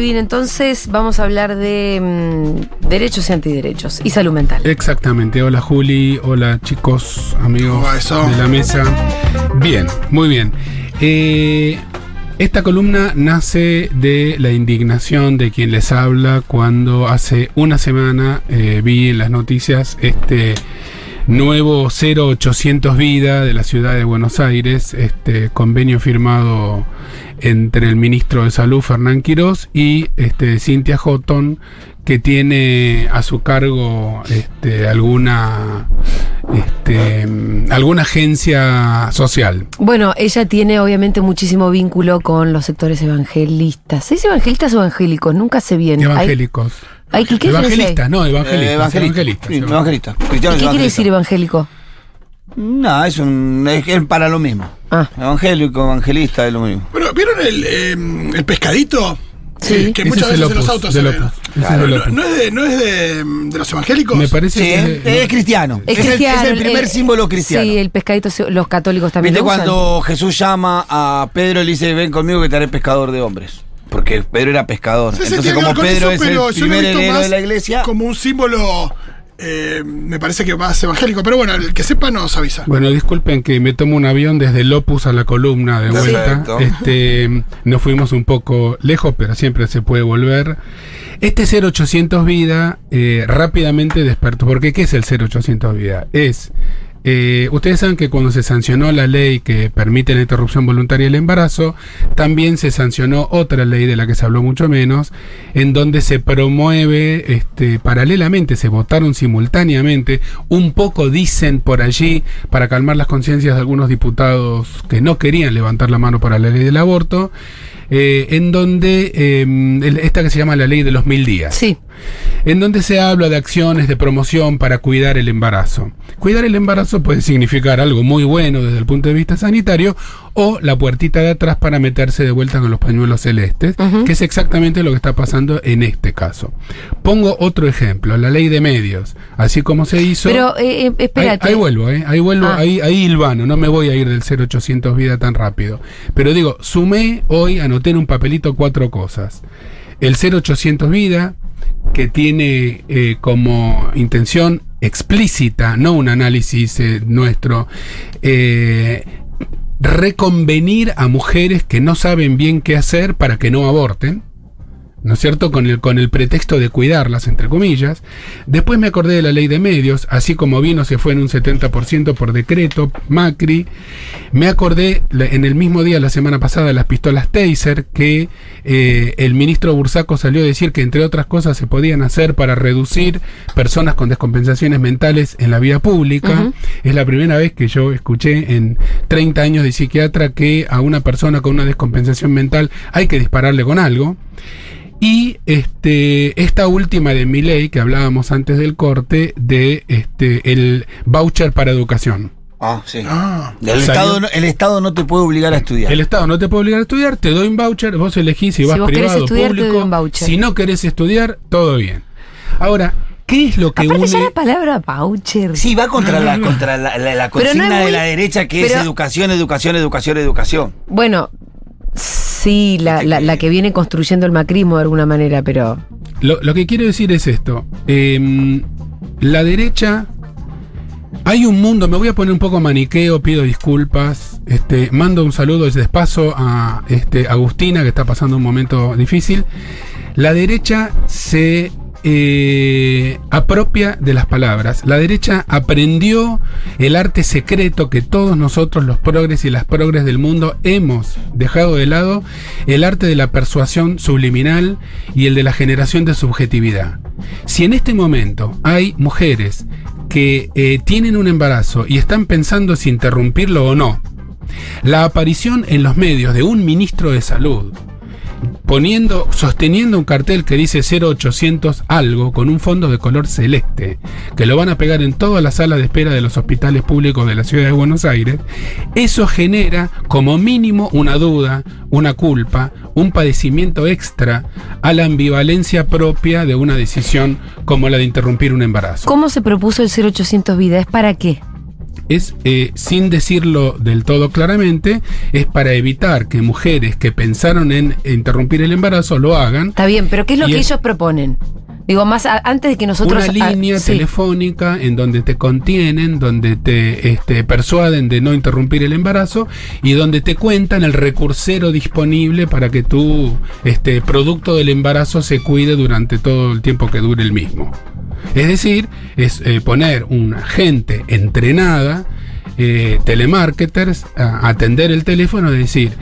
Levín, entonces vamos a hablar de mm, derechos y antiderechos y salud mental. Exactamente. Hola Juli, hola chicos, amigos de la mesa. Bien, muy bien. Eh, esta columna nace de la indignación de quien les habla cuando hace una semana eh, vi en las noticias este nuevo 0800 Vida de la ciudad de Buenos Aires, este convenio firmado entre el ministro de Salud Fernán Quirós y este Cintia Houghton que tiene a su cargo este, alguna este, alguna agencia social. Bueno, ella tiene obviamente muchísimo vínculo con los sectores evangelistas. ¿Es evangelistas o evangélicos? Nunca sé bien. Evangélicos. hay- ¿qué evangelistas, no, evangelistas. Eh, evangelista. evangelistas, Sí, evangelistas. evangelista. ¿Y qué quiere decir evangélico? No, es, un, es, es para lo mismo. Ah. Evangélico, evangelista es lo mismo. Pero, ¿vieron el, eh, el pescadito? Sí. Eh, que muchas veces en los autos se ven. Claro, No, es, de, no es de, de los evangélicos. Me parece Sí, que es, es cristiano. Es, el- cristiano. es el primer el- símbolo cristiano. Sí, el pescadito, los católicos también ¿Viste lo usan. cuando Jesús llama a Pedro y le dice, ven conmigo que te haré pescador de hombres? Porque Pedro era pescador. Sí, Entonces, como Pedro eso, es el primer heredero de la iglesia, Como un símbolo, eh, me parece que más evangélico. Pero bueno, el que sepa nos avisa. Bueno, disculpen que me tomo un avión desde el Opus a la columna de vuelta. Perfecto. Este, nos fuimos un poco lejos, pero siempre se puede volver. Este 0800 Vida eh, rápidamente despertó. Porque ¿qué es el 0800 Vida? Es, eh, ustedes saben que cuando se sancionó la ley que permite la interrupción voluntaria del embarazo, también se sancionó otra ley de la que se habló mucho menos, en donde se promueve, este, paralelamente, se votaron simultáneamente, un poco dicen por allí, para calmar las conciencias de algunos diputados que no querían levantar la mano para la ley del aborto, eh, en donde, el- esta que se llama la ley de los mil días Sí. En donde se habla de acciones de promoción para cuidar el embarazo. Cuidar el embarazo puede significar algo muy bueno desde el punto de vista sanitario o la puertita de atrás para meterse de vuelta con los pañuelos celestes, que es exactamente lo que está pasando en este caso. Pongo otro ejemplo, la ley de medios, así como se hizo... Pero, eh, eh, Ahí, espérate. ahí vuelvo, ¿eh? ahí vuelvo, Ah. ahí, ahí hilvano, no me voy a ir del 0800 vida tan rápido. Pero digo, sumé hoy, anoté en un papelito cuatro cosas. El 0800 vida, que tiene eh, como intención explícita, no un análisis eh, nuestro, eh, reconvenir a mujeres que no saben bien qué hacer para que no aborten. ¿No es cierto? Con el, con el pretexto de cuidarlas, entre comillas. Después me acordé de la ley de medios, así como vino se fue en un 70% por decreto, Macri. Me acordé en el mismo día, la semana pasada, de las pistolas Taser, que eh, el ministro Bursaco salió a decir que, entre otras cosas, se podían hacer para reducir personas con descompensaciones mentales en la vía pública. Es la primera vez que yo escuché en 30 años de psiquiatra que a una persona con una descompensación mental hay que dispararle con algo. Y este, esta última de mi ley que hablábamos antes del corte de este, el voucher para educación. Ah, sí. Ah, El, Estado, no- el Estado no te puede obligar a estudiar. El Estado no te puede obligar a estudiar, te doy un voucher, vos elegís si Si vas vos privado o estudiar, te doy público. un voucher. Si no querés estudiar, todo bien. Ahora, ¿qué es lo que Aparte ya une? la palabra voucher. Sí, va contra la, contra la, la- la Pero no consigna muy- de la derecha que es educación, educación, educación, educación. Bueno, sí, la, la, la que viene construyendo el macrismo de alguna manera, pero... Lo, lo que quiero decir es esto. Em, la derecha. Hay un mundo, me voy a poner un poco maniqueo, pido disculpas. Este, mando un saludo desde paso a este, Agustina, que está pasando un momento difícil. La derecha se eh, apropia de las palabras. La derecha aprendió el arte secreto que todos nosotros, los progres y las progres del mundo, hemos dejado de lado, el arte de la persuasión subliminal y el de la generación de subjetividad. Si en este momento hay mujeres que eh, tienen un embarazo y están pensando si interrumpirlo o no, la aparición en los medios de un ministro de salud poniendo, sosteniendo un cartel que dice 0800 algo con un fondo de color celeste, que lo van a pegar en todas las salas de espera de los hospitales públicos de la ciudad de Buenos Aires, eso genera como mínimo una duda, una culpa, un padecimiento extra a la ambivalencia propia de una decisión como la de interrumpir un embarazo. ¿Cómo se propuso el 0800 vida? ¿Es para qué? Es, eh, sin decirlo del todo claramente, es para evitar que mujeres que pensaron en interrumpir el embarazo lo hagan. Está bien, pero ¿qué es lo que es- ellos proponen? Digo, más a- antes de que nosotros... Una línea telefónica en donde te contienen, donde te este, persuaden de no interrumpir el embarazo y donde te cuentan el recursero disponible para que tu este, producto del embarazo se cuide durante todo el tiempo que dure el mismo. Es decir, es eh, poner una gente entrenada, eh, telemarketers, a atender el teléfono y decir,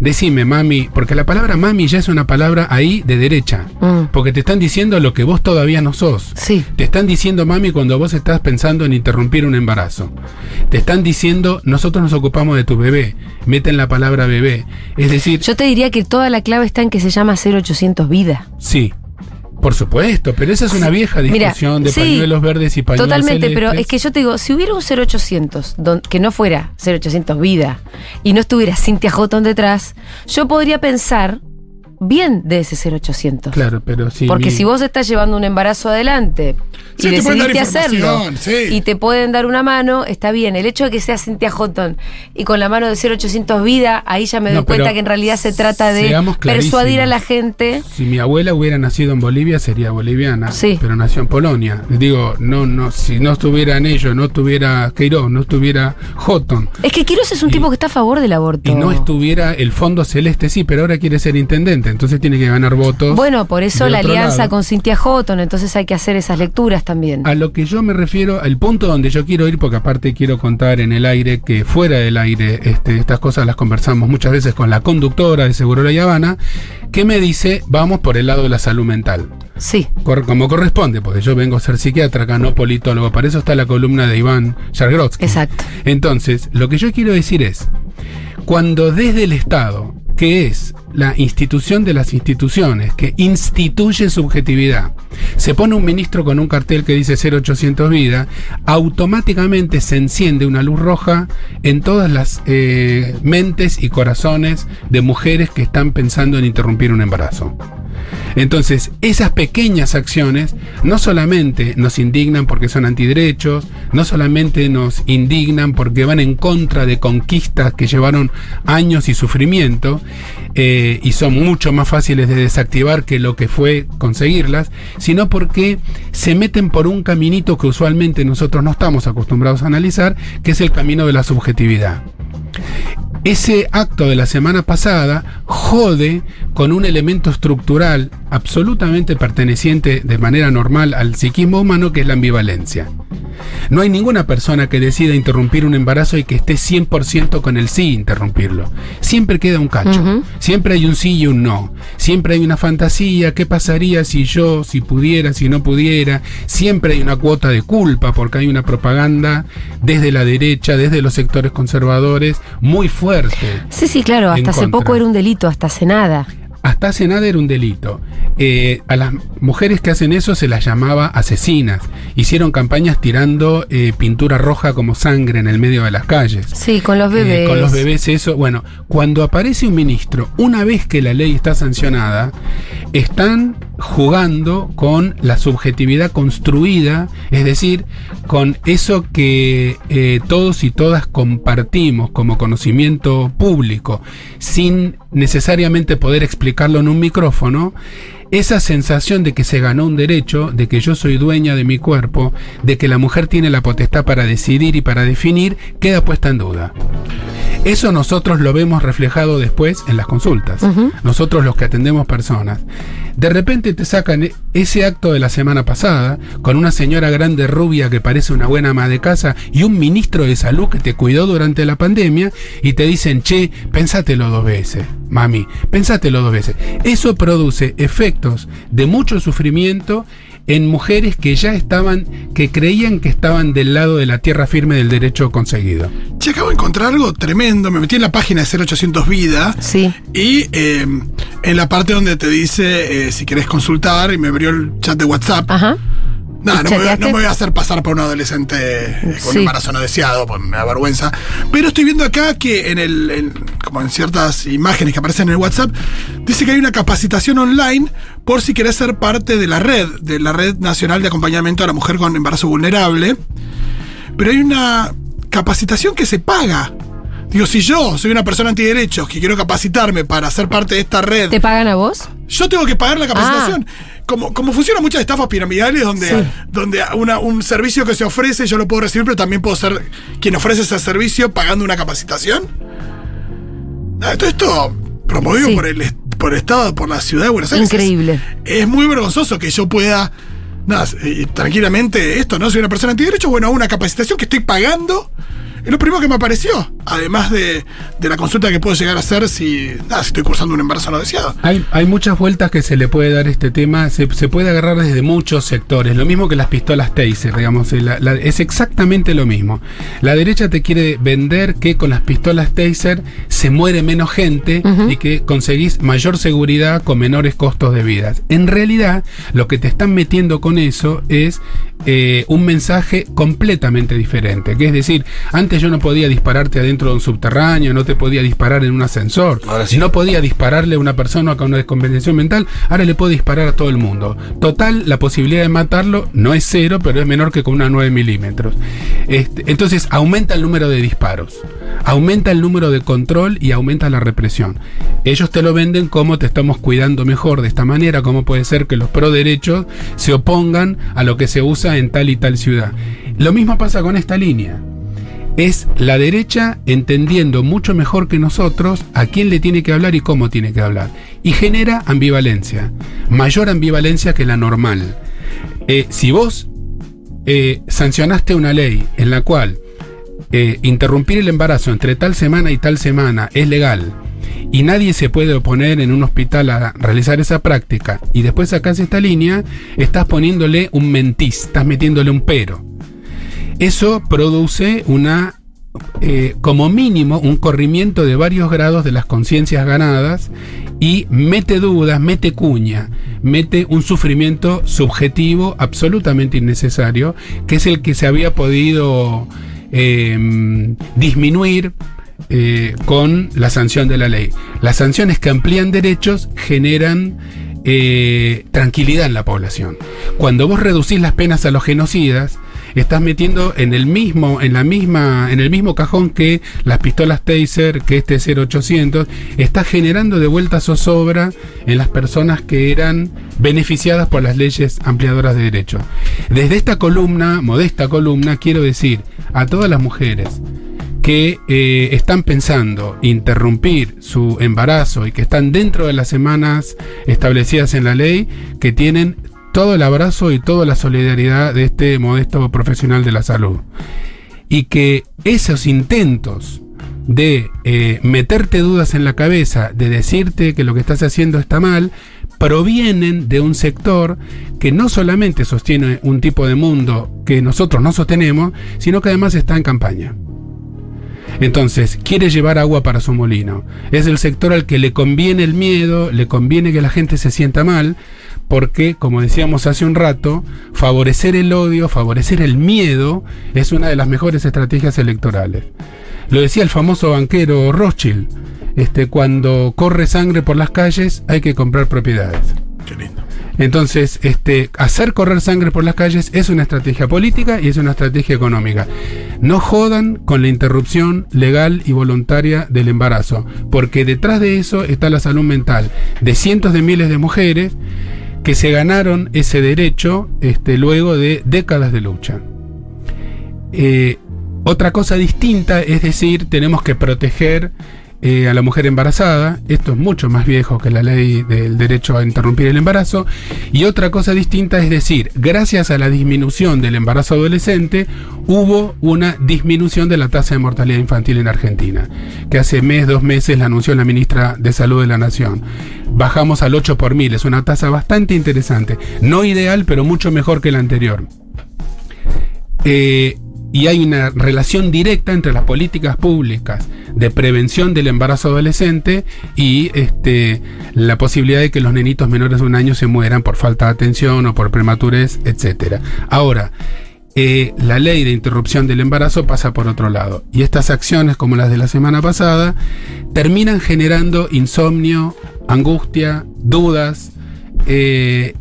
decime mami, porque la palabra mami ya es una palabra ahí de derecha, Mm. porque te están diciendo lo que vos todavía no sos. Sí. Te están diciendo mami cuando vos estás pensando en interrumpir un embarazo. Te están diciendo nosotros nos ocupamos de tu bebé. Meten la palabra bebé. Es decir, Yo te diría que toda la clave está en que se llama 0800 vida. sí. Por supuesto, pero esa es una vieja Mira, discusión de sí, pañuelos verdes y pañuelos Totalmente, pero es que yo te digo, si hubiera un 0800 don- que no fuera 0800 vida y no estuviera Cintia Houghton detrás, yo podría pensar bien de ese 0800. Claro, pero sí. Porque mi- si vos estás llevando un embarazo adelante y Sí, dar decidiste hacerlo sí. y te pueden dar una mano, está bien. El hecho de que sea Cintia Houghton y con la mano de 0800 vida, ahí ya me doy No, cuenta que en realidad se trata de persuadir a la gente. Si mi abuela hubiera nacido en Bolivia sería boliviana, Sí. pero nació en Polonia. Digo, no, no, si no estuvieran ellos, no estuviera Queiroz, no estuviera Houghton, Es que Quiroz es un Y- tipo que está a favor del aborto. y no estuviera el Fondo Celeste, sí, pero ahora quiere ser intendente, entonces tiene que ganar votos. Bueno, por eso la alianza lado. con Cintia Houghton, entonces hay que hacer esas lecturas también. A lo que yo me refiero, al punto donde yo quiero ir, porque aparte quiero contar en el aire que fuera del aire, este, estas cosas las conversamos muchas veces con la conductora de Seguro La Habana, que me dice, vamos por el lado de la salud mental. Sí. Como corresponde, porque yo vengo a ser psiquiatra acá, no politólogo. Para eso está la columna de Iván Yargrotsky. Exacto. Entonces, lo que yo quiero decir es, cuando desde el Estado, que es la institución de las instituciones, que instituye subjetividad, se pone un ministro con un cartel que dice 0800 vida, automáticamente se enciende una luz roja en todas las eh, mentes y corazones de mujeres que están pensando en interrumpir un embarazo. Entonces, esas pequeñas acciones no solamente nos indignan porque son antiderechos, no solamente nos indignan porque van en contra de conquistas que llevaron años y sufrimiento eh, y son mucho más fáciles de desactivar que lo que fue conseguirlas, sino porque se meten por un caminito que usualmente nosotros no estamos acostumbrados a analizar, que es el camino de la subjetividad. Ese acto de la semana pasada jode con un elemento estructural absolutamente perteneciente de manera normal al psiquismo humano que es la ambivalencia. No hay ninguna persona que decida interrumpir un embarazo y que esté 100% con el sí interrumpirlo. Siempre queda un cacho. Siempre hay un sí y un no. Siempre hay una fantasía. ¿Qué pasaría si yo, si pudiera, si no pudiera? Siempre hay una cuota de culpa porque hay una propaganda desde la derecha, desde los sectores conservadores, muy fuerte. Sí, sí, claro, hasta hace contra. poco era un delito, hasta hace nada. Hasta hace nada era un delito. Eh, a las mujeres que hacen eso se las llamaba asesinas. Hicieron campañas tirando eh, pintura roja como sangre en el medio de las calles. Sí, con los Eh, bebés. con los bebés, eso. Bueno, cuando aparece un ministro, una vez que la ley está sancionada, están jugando con la subjetividad construida, es decir, con eso que eh, todos y todas compartimos como conocimiento público, sin necesariamente poder explicarlo en un micrófono. Esa sensación de que se ganó un derecho, de que yo soy dueña de mi cuerpo, de que la mujer tiene la potestad para decidir y para definir, queda puesta en duda. Eso nosotros lo vemos reflejado después en las consultas. Nosotros los que atendemos personas. De repente te sacan e- ese acto de la semana pasada con una señora grande rubia que parece una buena ama de casa y un ministro de salud que te cuidó durante la pandemia y te dicen, che, pensátelo dos veces, mami, pensátelo dos veces. Eso produce efectos de mucho sufrimiento en mujeres que ya estaban, que creían que estaban del lado de la tierra firme del derecho conseguido. Che, acabo de encontrar algo tremendo. Me metí en la página de 0800 Vida Sí. y eh, en la parte donde te dice eh, si querés consultar y me abrió el chat de WhatsApp. Ajá. No, ¿Y no me, voy no me voy a hacer pasar por un adolescente con Sí. un embarazo no deseado, pues me da vergüenza. Pero estoy viendo acá que en el, en- como en ciertas imágenes que aparecen en el WhatsApp, dice que hay una capacitación online por si querés ser parte de la red, de la Red Nacional de Acompañamiento a la Mujer con Embarazo Vulnerable. Pero hay una capacitación que se paga. Digo, si yo soy una persona antiderechos que quiero capacitarme para ser parte de esta red, ¿Te pagan a vos? yo tengo que pagar la capacitación. Como, como funcionan muchas estafas piramidales donde, Sí. donde una- un servicio que se ofrece yo lo puedo recibir, pero también puedo ser quien ofrece ese servicio pagando una capacitación. Ah, todo esto promovido Sí. por, el, por el Estado, por la ciudad de Buenos Aires. Increíble. Es, es muy vergonzoso que yo pueda, nada, eh, tranquilamente, esto, ¿no? Soy una persona antiderecho, bueno, una capacitación que estoy pagando. Es lo primero que me apareció. Además de, de la consulta que puedo llegar a hacer si, nada, si estoy cursando un embarazo no deseado. Hay, hay muchas vueltas que se le puede dar a este tema, se, se puede agarrar desde muchos sectores, lo mismo que las pistolas Taser, digamos, eh, la- la- es exactamente lo mismo. La derecha te quiere vender que con las pistolas Taser se muere menos gente y que conseguís mayor seguridad con menores costos de vidas. En realidad, lo que te están metiendo con eso es eh, un mensaje completamente diferente, que es decir, antes yo no podía dispararte adentro de un subterráneo, no te podía disparar en un ascensor, Ahora sí. no podía dispararle a una persona con una descompensación mental, ahora le puedo disparar a todo el mundo. Total, la posibilidad de matarlo no es cero, pero es menor que con una 9 milímetros. Este, entonces, aumenta el número de disparos, aumenta el número de control y aumenta la represión. Ellos te lo venden como te estamos cuidando mejor de esta manera, cómo puede ser que los pro derechos se opongan a lo que se usa en tal y tal ciudad. Lo mismo pasa con esta línea es la derecha entendiendo mucho mejor que nosotros a quién le tiene que hablar y cómo tiene que hablar. Y genera ambivalencia, mayor ambivalencia que la normal. Eh, si vos eh, sancionaste una ley en la cual eh, interrumpir el embarazo entre tal semana y tal semana es legal y nadie se puede oponer en un hospital a realizar esa práctica y después sacás esta línea, estás poniéndole un mentís, estás metiéndole un pero. Eso produce una, eh, como mínimo, un corrimiento de varios grados de las conciencias ganadas y mete dudas, mete cuña, mete un sufrimiento subjetivo absolutamente innecesario, que es el que se había podido eh, disminuir eh, con la sanción de la ley. Las sanciones que amplían derechos generan eh, tranquilidad en la población. Cuando vos reducís las penas a los genocidas, estás metiendo en el mismo, en la misma, en el mismo cajón que las pistolas Taser, que este 0800, estás generando de vuelta zozobra en las personas que eran beneficiadas por las leyes ampliadoras de derechos. Desde esta columna, modesta columna, quiero decir a todas las mujeres que eh, están pensando interrumpir su embarazo y que están dentro de las semanas establecidas en la ley, que tienen todo el abrazo y toda la solidaridad de este modesto profesional de la salud. Y que esos intentos de eh, meterte dudas en la cabeza, de decirte que lo que estás haciendo está mal, provienen de un sector que no solamente sostiene un tipo de mundo que nosotros no sostenemos, sino que además está en campaña. Entonces, quiere llevar agua para su molino. Es el sector al que le conviene el miedo, le conviene que la gente se sienta mal, porque, como decíamos hace un rato, favorecer el odio, favorecer el miedo, es una de las mejores estrategias electorales. Lo decía el famoso banquero Rothschild, este, cuando corre sangre por las calles hay que comprar propiedades. Qué lindo. Entonces, este, hacer correr sangre por las calles es una estrategia política y es una estrategia económica. No jodan con la interrupción legal y voluntaria del embarazo, porque detrás de eso está la salud mental de cientos de miles de mujeres que se ganaron ese derecho este, luego de décadas de lucha. Eh, otra cosa distinta es decir, tenemos que proteger eh, a la mujer embarazada. Esto es mucho más viejo que la ley del derecho a interrumpir el embarazo. Y otra cosa distinta es decir, gracias a la disminución del embarazo adolescente, hubo una disminución de la tasa de mortalidad infantil en Argentina, que hace mes, dos meses la anunció la ministra de Salud de la Nación. Bajamos al 8 por mil, es una tasa bastante interesante. No ideal, pero mucho mejor que la anterior. Eh, y hay una relación directa entre las políticas públicas de prevención del embarazo adolescente y este, la posibilidad de que los nenitos menores de un año se mueran por falta de atención o por prematurez, etc. Ahora, eh, la ley de interrupción del embarazo pasa por otro lado. Y estas acciones, como las de la semana pasada, terminan generando insomnio, angustia, dudas, eh,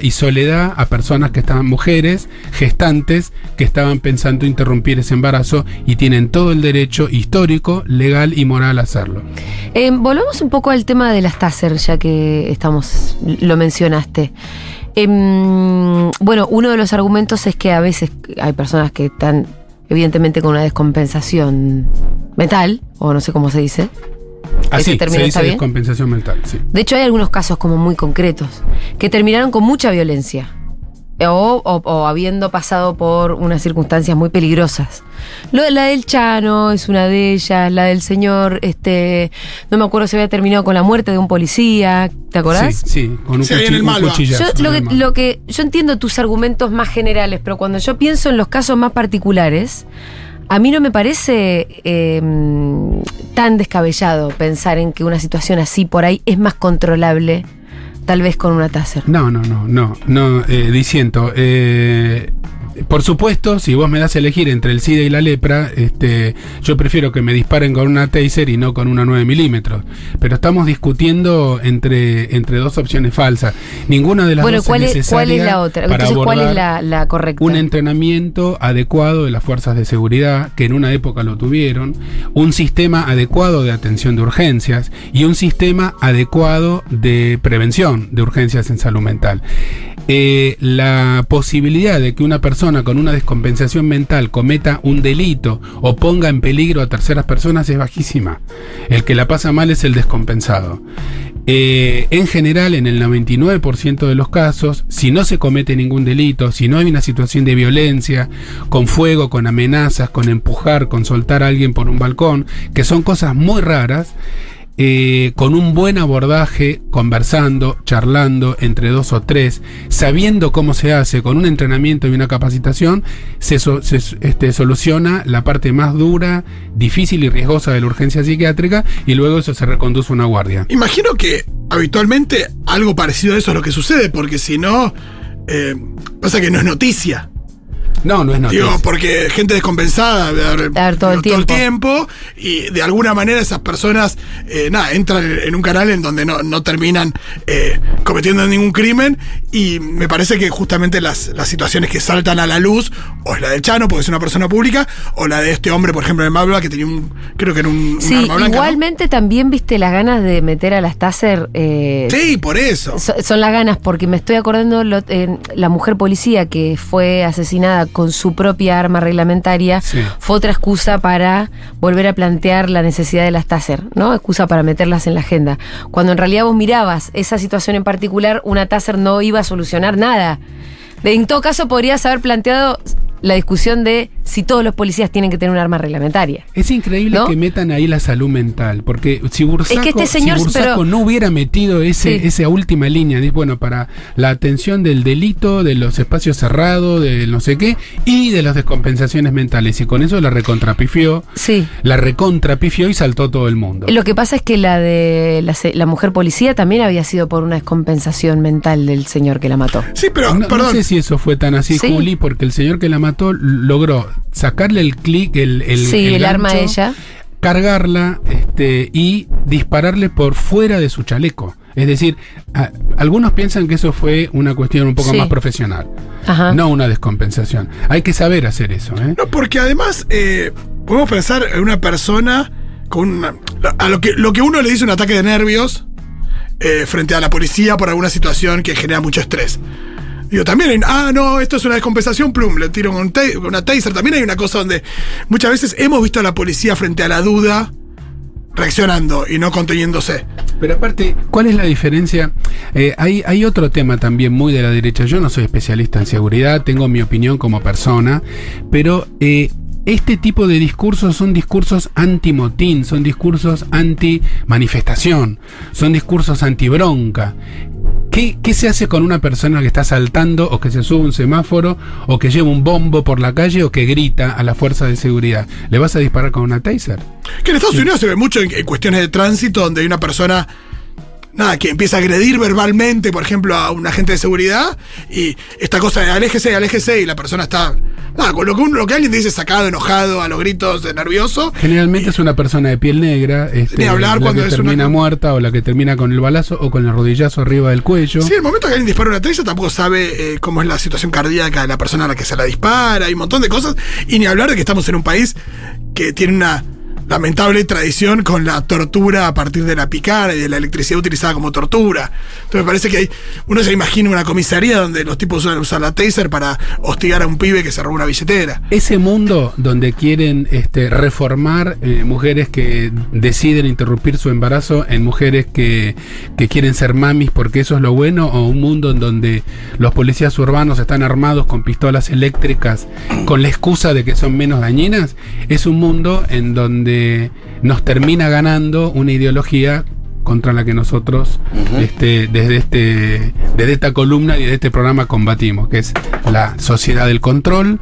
y soledad a personas que estaban mujeres, gestantes, que estaban pensando interrumpir ese embarazo y tienen todo el derecho histórico, legal y moral a hacerlo. Eh, volvemos un poco al tema de las TASER, ya que estamos, lo mencionaste. Em, bueno, uno de los argumentos es que a veces hay personas que están evidentemente con una descompensación mental, o no sé cómo se dice. Así, ¿Ese término se está dice bien? descompensación mental, sí. De hecho, hay algunos casos como muy concretos que terminaron con mucha violencia. O, o- o habiendo pasado por unas circunstancias muy peligrosas. Lo de la del Chano es una de ellas, la del señor, este, no me acuerdo si había terminado con la muerte de un policía, ¿te acordás? Sí, sí, con un, Sí, ahí en cuchi- el un cuchillazo. Yo, lo, que, lo que yo entiendo tus argumentos más generales, pero cuando yo pienso en los casos más particulares, a mí no me parece eh, tan descabellado pensar en que una situación así por ahí es más controlable, tal vez con una taser. No, no, no, no, no, eh, eh, por supuesto, si vos me das a elegir entre el SIDA y la lepra, este, yo prefiero que me disparen con una taser y no con una 9 milímetros. Pero estamos discutiendo entre, entre dos opciones falsas. Ninguna de las Bueno, dos ¿cuál es es, cuál es necesaria la otra? para Entonces, ¿cuál es la correcta? un entrenamiento adecuado de las fuerzas de seguridad, que en una época lo tuvieron, un sistema adecuado de atención de urgencias y un sistema adecuado de prevención de urgencias en salud mental. Eh, la posibilidad de que una persona con una descompensación mental cometa un delito o ponga en peligro a terceras personas es bajísima. El que la pasa mal es el descompensado. Eh, en general, en el 99% de los casos, si no se comete ningún delito, si no hay una situación de violencia, con fuego, con amenazas, con empujar, con soltar a alguien por un balcón, que son cosas muy raras, eh, con un buen abordaje, conversando, charlando entre dos o tres, sabiendo cómo se hace, con un entrenamiento y una capacitación, se, este, soluciona la parte más dura, difícil y riesgosa de la urgencia psiquiátrica y luego eso se reconduce a una guardia. Imagino que habitualmente algo parecido a eso es lo que sucede, porque si no, eh, pasa que no es noticia. No, no es noticia. Digo, porque gente descompensada haber, Dar todo el digo, tiempo. y de alguna manera esas personas eh, nada, entran en, un canal en donde no, no terminan eh, cometiendo ningún crimen y me parece que justamente las, las situaciones que saltan a la luz o es la del Chano porque es una persona pública o la de este hombre por ejemplo de Malva que tenía un creo que era un, un Sí, arma blanca ¿no? igualmente también viste las ganas de meter a las taser. eh, sí por eso So- Son las ganas, porque me estoy acordando lo- eh, la mujer policía que fue asesinada con su propia arma reglamentaria Sí. fue otra excusa para volver a plantear la necesidad de las taser, ¿no? Excusa para meterlas en la agenda. Cuando en realidad vos mirabas esa situación en particular, una taser no iba a solucionar nada. De- En todo caso, podrías haber planteado la discusión de si todos los policías tienen que tener un arma reglamentaria. Es increíble ¿No? que metan ahí la salud mental, porque si Bursaco, Es que este señor- si Bursaco pero- no hubiera metido ese, Sí. esa última línea, de, bueno, para la atención del delito, de los espacios cerrados, de no sé qué, y de las descompensaciones mentales, y con eso la recontrapifió, Sí. la recontrapifió y saltó todo el mundo. Lo que pasa es que la de la, se- la mujer policía también había sido por una descompensación mental del señor que la mató. sí pero No, sé si eso fue tan así, Sí. Juli, porque el señor que la mató logró sacarle el clic, el, el, sí, el, arma a ella. cargarla este, y dispararle por fuera de su chaleco. Es decir, a- algunos piensan que eso fue una cuestión un poco Sí. más profesional, Ajá. no una descompensación. Hay que saber hacer eso. ¿eh? No, porque además eh, podemos pensar en una persona con una- a lo que, lo que uno le dice un ataque de nervios eh, frente a la policía por alguna situación que genera mucho estrés. Digo, también hay, ah, no, esto es una descompensación, plum, le tiro una taser. También hay una cosa donde muchas veces hemos visto a la policía frente a la duda reaccionando y no conteniéndose. Pero aparte, ¿cuál es la diferencia? Eh, hay, hay otro tema también muy de la derecha. Yo no soy especialista en seguridad, tengo mi opinión como persona, pero eh, este tipo de discursos son discursos anti-motín, son discursos anti-manifestación, son discursos anti-bronca. ¿Qué, ¿Qué se hace con una persona que está saltando o que se sube un semáforo o que lleva un bombo por la calle o que grita a la fuerza de seguridad? ¿Le vas a disparar con una taser? Que en Estados Unidos se ve mucho en, en cuestiones de tránsito donde hay una persona. Nada, que empieza a agredir verbalmente, por ejemplo, a un agente de seguridad, y esta cosa de aléjese, aléjese, y la persona está. Nada, con lo que, uno- lo que alguien dice sacado, enojado, a los gritos, nervioso. Generalmente es una persona de piel negra, este, Ni hablar la cuando que es una- termina muerta o la que termina con el balazo o con el rodillazo arriba del cuello. Sí, el momento que alguien dispara una taser tampoco sabe eh, cómo es la situación cardíaca de la persona a la que se la dispara, hay un montón de cosas. Y ni hablar de que estamos en un país que tiene una lamentable tradición con la tortura a partir de la picana y de la electricidad utilizada como tortura. Entonces me parece que hay, uno se imagina una comisaría donde los tipos usan, usan la taser para hostigar a un pibe que se robó una billetera. Ese mundo donde quieren este, reformar eh, mujeres que deciden interrumpir su embarazo en mujeres que, que quieren ser mamis porque eso es lo bueno, o un mundo en donde los policías urbanos están armados con pistolas eléctricas con la excusa de que son menos dañinas, es un mundo en donde nos termina ganando una ideología contra la que nosotros este, desde, este, desde esta columna y desde este programa combatimos, que es la sociedad del control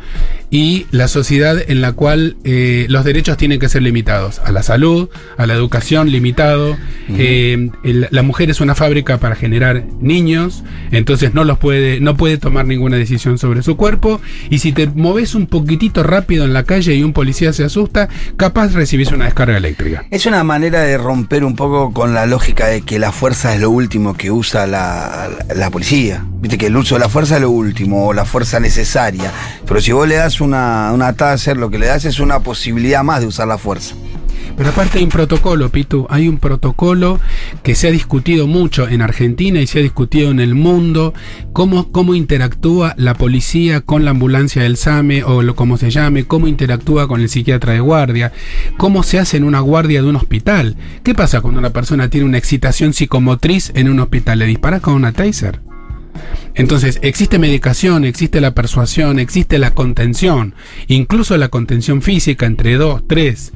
y la sociedad en la cual eh, los derechos tienen que ser limitados a la salud, a la educación limitado. Eh, el- la mujer es una fábrica para generar niños, entonces no los puede, no puede tomar ninguna decisión sobre su cuerpo. Y si te moves un poquitito rápido en la calle y un policía se asusta, capaz recibís una descarga eléctrica. Es una manera de romper un poco con la lógica de que la fuerza es lo último que usa la, la- la policía. Viste que el uso de la fuerza es lo último, o la fuerza necesaria. Pero si vos le das una, una taser, lo que le das es una posibilidad más de usar la fuerza. Pero aparte hay un protocolo, Pitu, hay un protocolo que se ha discutido mucho en Argentina y se ha discutido en el mundo, cómo, cómo interactúa la policía con la ambulancia del SAME o lo, como se llame, cómo interactúa con el psiquiatra de guardia, cómo se hace en una guardia de un hospital. ¿Qué pasa cuando una persona tiene una excitación psicomotriz en un hospital? ¿Le disparas con una taser? Entonces, existe medicación, existe la persuasión, existe la contención, incluso la contención física entre dos, tres.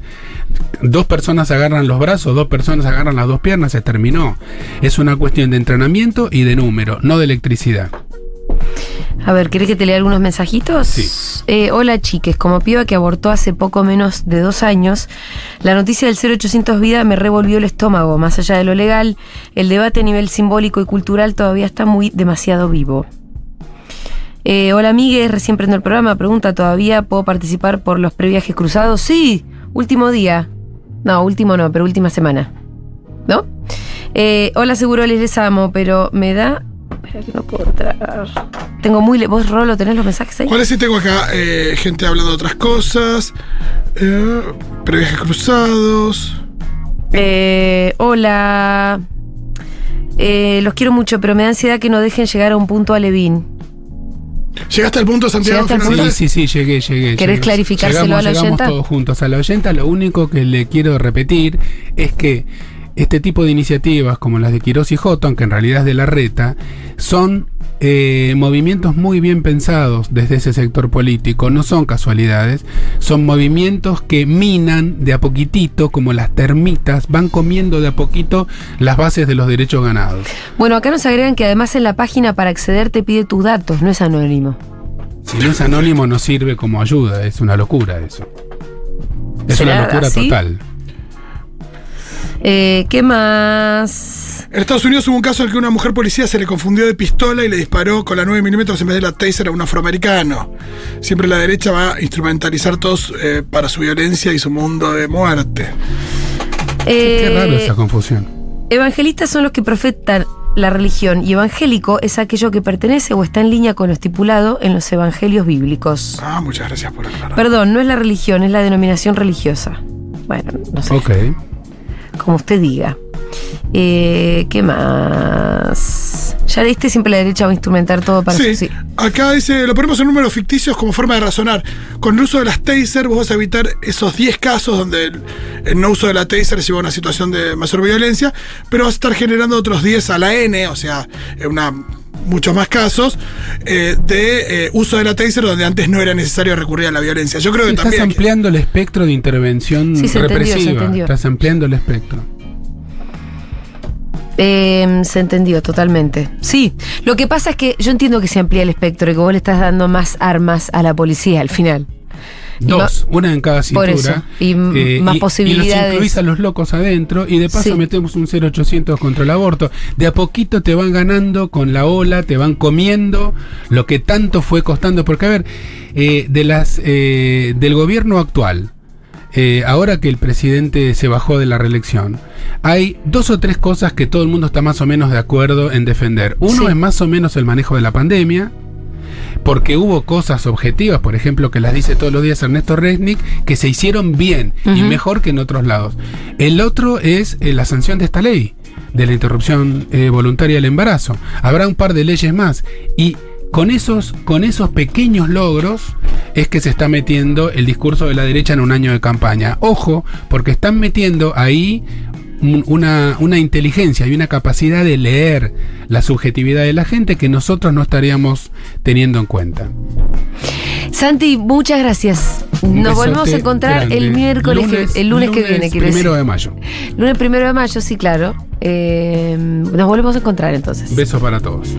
Dos personas agarran los brazos, dos personas agarran las dos piernas, se terminó. Es una cuestión de entrenamiento y de número, no de electricidad. A ver, ¿querés que te lea algunos mensajitos? Sí. Eh, hola chiques, como piba que abortó hace poco menos de dos años, la noticia del 0800 Vida me revolvió el estómago. Más allá de lo legal, el debate a nivel simbólico y cultural todavía está muy demasiado vivo. Eh, hola amigues, recién prendo el programa. Pregunta, ¿todavía puedo participar por los previajes cruzados? Sí, último día. No, último no, pero última semana. ¿No? Eh, hola, seguro les amo, pero me da... Espera que no puedo entrar. Tengo muy... le- ¿Vos, Rolo, tenés los mensajes ahí? ¿Cuáles sí tengo acá? Eh, gente hablando de otras cosas. Eh, previajes cruzados. Eh, hola. Eh, los quiero mucho, pero me da ansiedad que no dejen llegar a un punto a Levín. ¿Llegaste al punto, Santiago? Al Sí, sí, sí, llegué, llegué. ¿Querés llegué. clarificárselo llegamos, a la llegamos oyenta? todos juntos. A la oyenta lo único que le quiero repetir es que este tipo de iniciativas como las de Quirós y Houghton, que en realidad es de la reta, son eh, movimientos muy bien pensados desde ese sector político, no son casualidades, son movimientos que minan de a poquitito, como las termitas, van comiendo de a poquito las bases de los derechos ganados. Bueno, acá nos agregan que además en la página para acceder te pide tus datos, no es anónimo. Si no es anónimo no sirve como ayuda, es una locura eso. Es ¿Será una locura así? total. Eh, ¿Qué más? En Estados Unidos hubo un caso en el que una mujer policía se le confundió de pistola y le disparó con la 9 milímetros en vez de la taser a un afroamericano. Siempre la derecha va a instrumentalizar todos eh, para su violencia y su mundo de muerte. Qué Eh, raro esa confusión. Evangelistas son los que profetan la religión y evangélico es aquello que pertenece o está en línea con lo estipulado en los evangelios bíblicos. Ah, muchas gracias por aclarar. Perdón, no es la religión, es la denominación religiosa. Bueno, no sé. Ok. Como usted diga. Eh, ¿Qué más? Ya leíste siempre la derecha va a instrumentar todo para Sí, sí. acá dice, lo ponemos en números ficticios como forma de razonar. Con el uso de las taser vos vas a evitar esos 10 casos donde el, el no uso de la taser lleva a una situación de mayor violencia, pero vas a estar generando otros 10 a la N, o sea, una, muchos más casos eh, de eh, uso de la taser donde antes no era necesario recurrir a la violencia. Yo creo que Estás también... ampliando el espectro de intervención Sí, se entendió, se represiva. entendió. Estás ampliando el espectro. Eh, se entendió totalmente. Sí, lo que pasa es que yo entiendo que se amplía el espectro y que vos le estás dando más armas a la policía al final. Y Dos, una en cada Por cintura. eso, eh, y m- más Y posibilidades. los incluís a los locos adentro y de paso Sí. metemos un 0800 contra el aborto. De a poquito te van ganando con la ola, te van comiendo lo que tanto fue costando. Porque, a ver, eh, de las eh, del gobierno actual, eh, ahora que el presidente se bajó de la reelección, hay dos o tres cosas que todo el mundo está más o menos de acuerdo en defender. Uno Sí. es más o menos el manejo de la pandemia, porque hubo cosas objetivas, por ejemplo, que las dice todos los días Ernesto Resnick, que se hicieron bien y mejor que en otros lados. El otro es eh, la sanción de esta ley, de la interrupción eh, voluntaria del embarazo. Habrá un par de leyes más y con esos, con esos pequeños logros es que se está metiendo el discurso de la derecha en un año de campaña. Ojo, porque están metiendo ahí una, una inteligencia y una capacidad de leer la subjetividad de la gente que nosotros no estaríamos teniendo en cuenta. Santi, muchas gracias. Nos volvemos a encontrar grande. el miércoles, que- el lunes, que viene, quiero primero decir. de mayo. Lunes primero de mayo, sí, claro. Eh, nos volvemos a encontrar entonces. Besos para todos.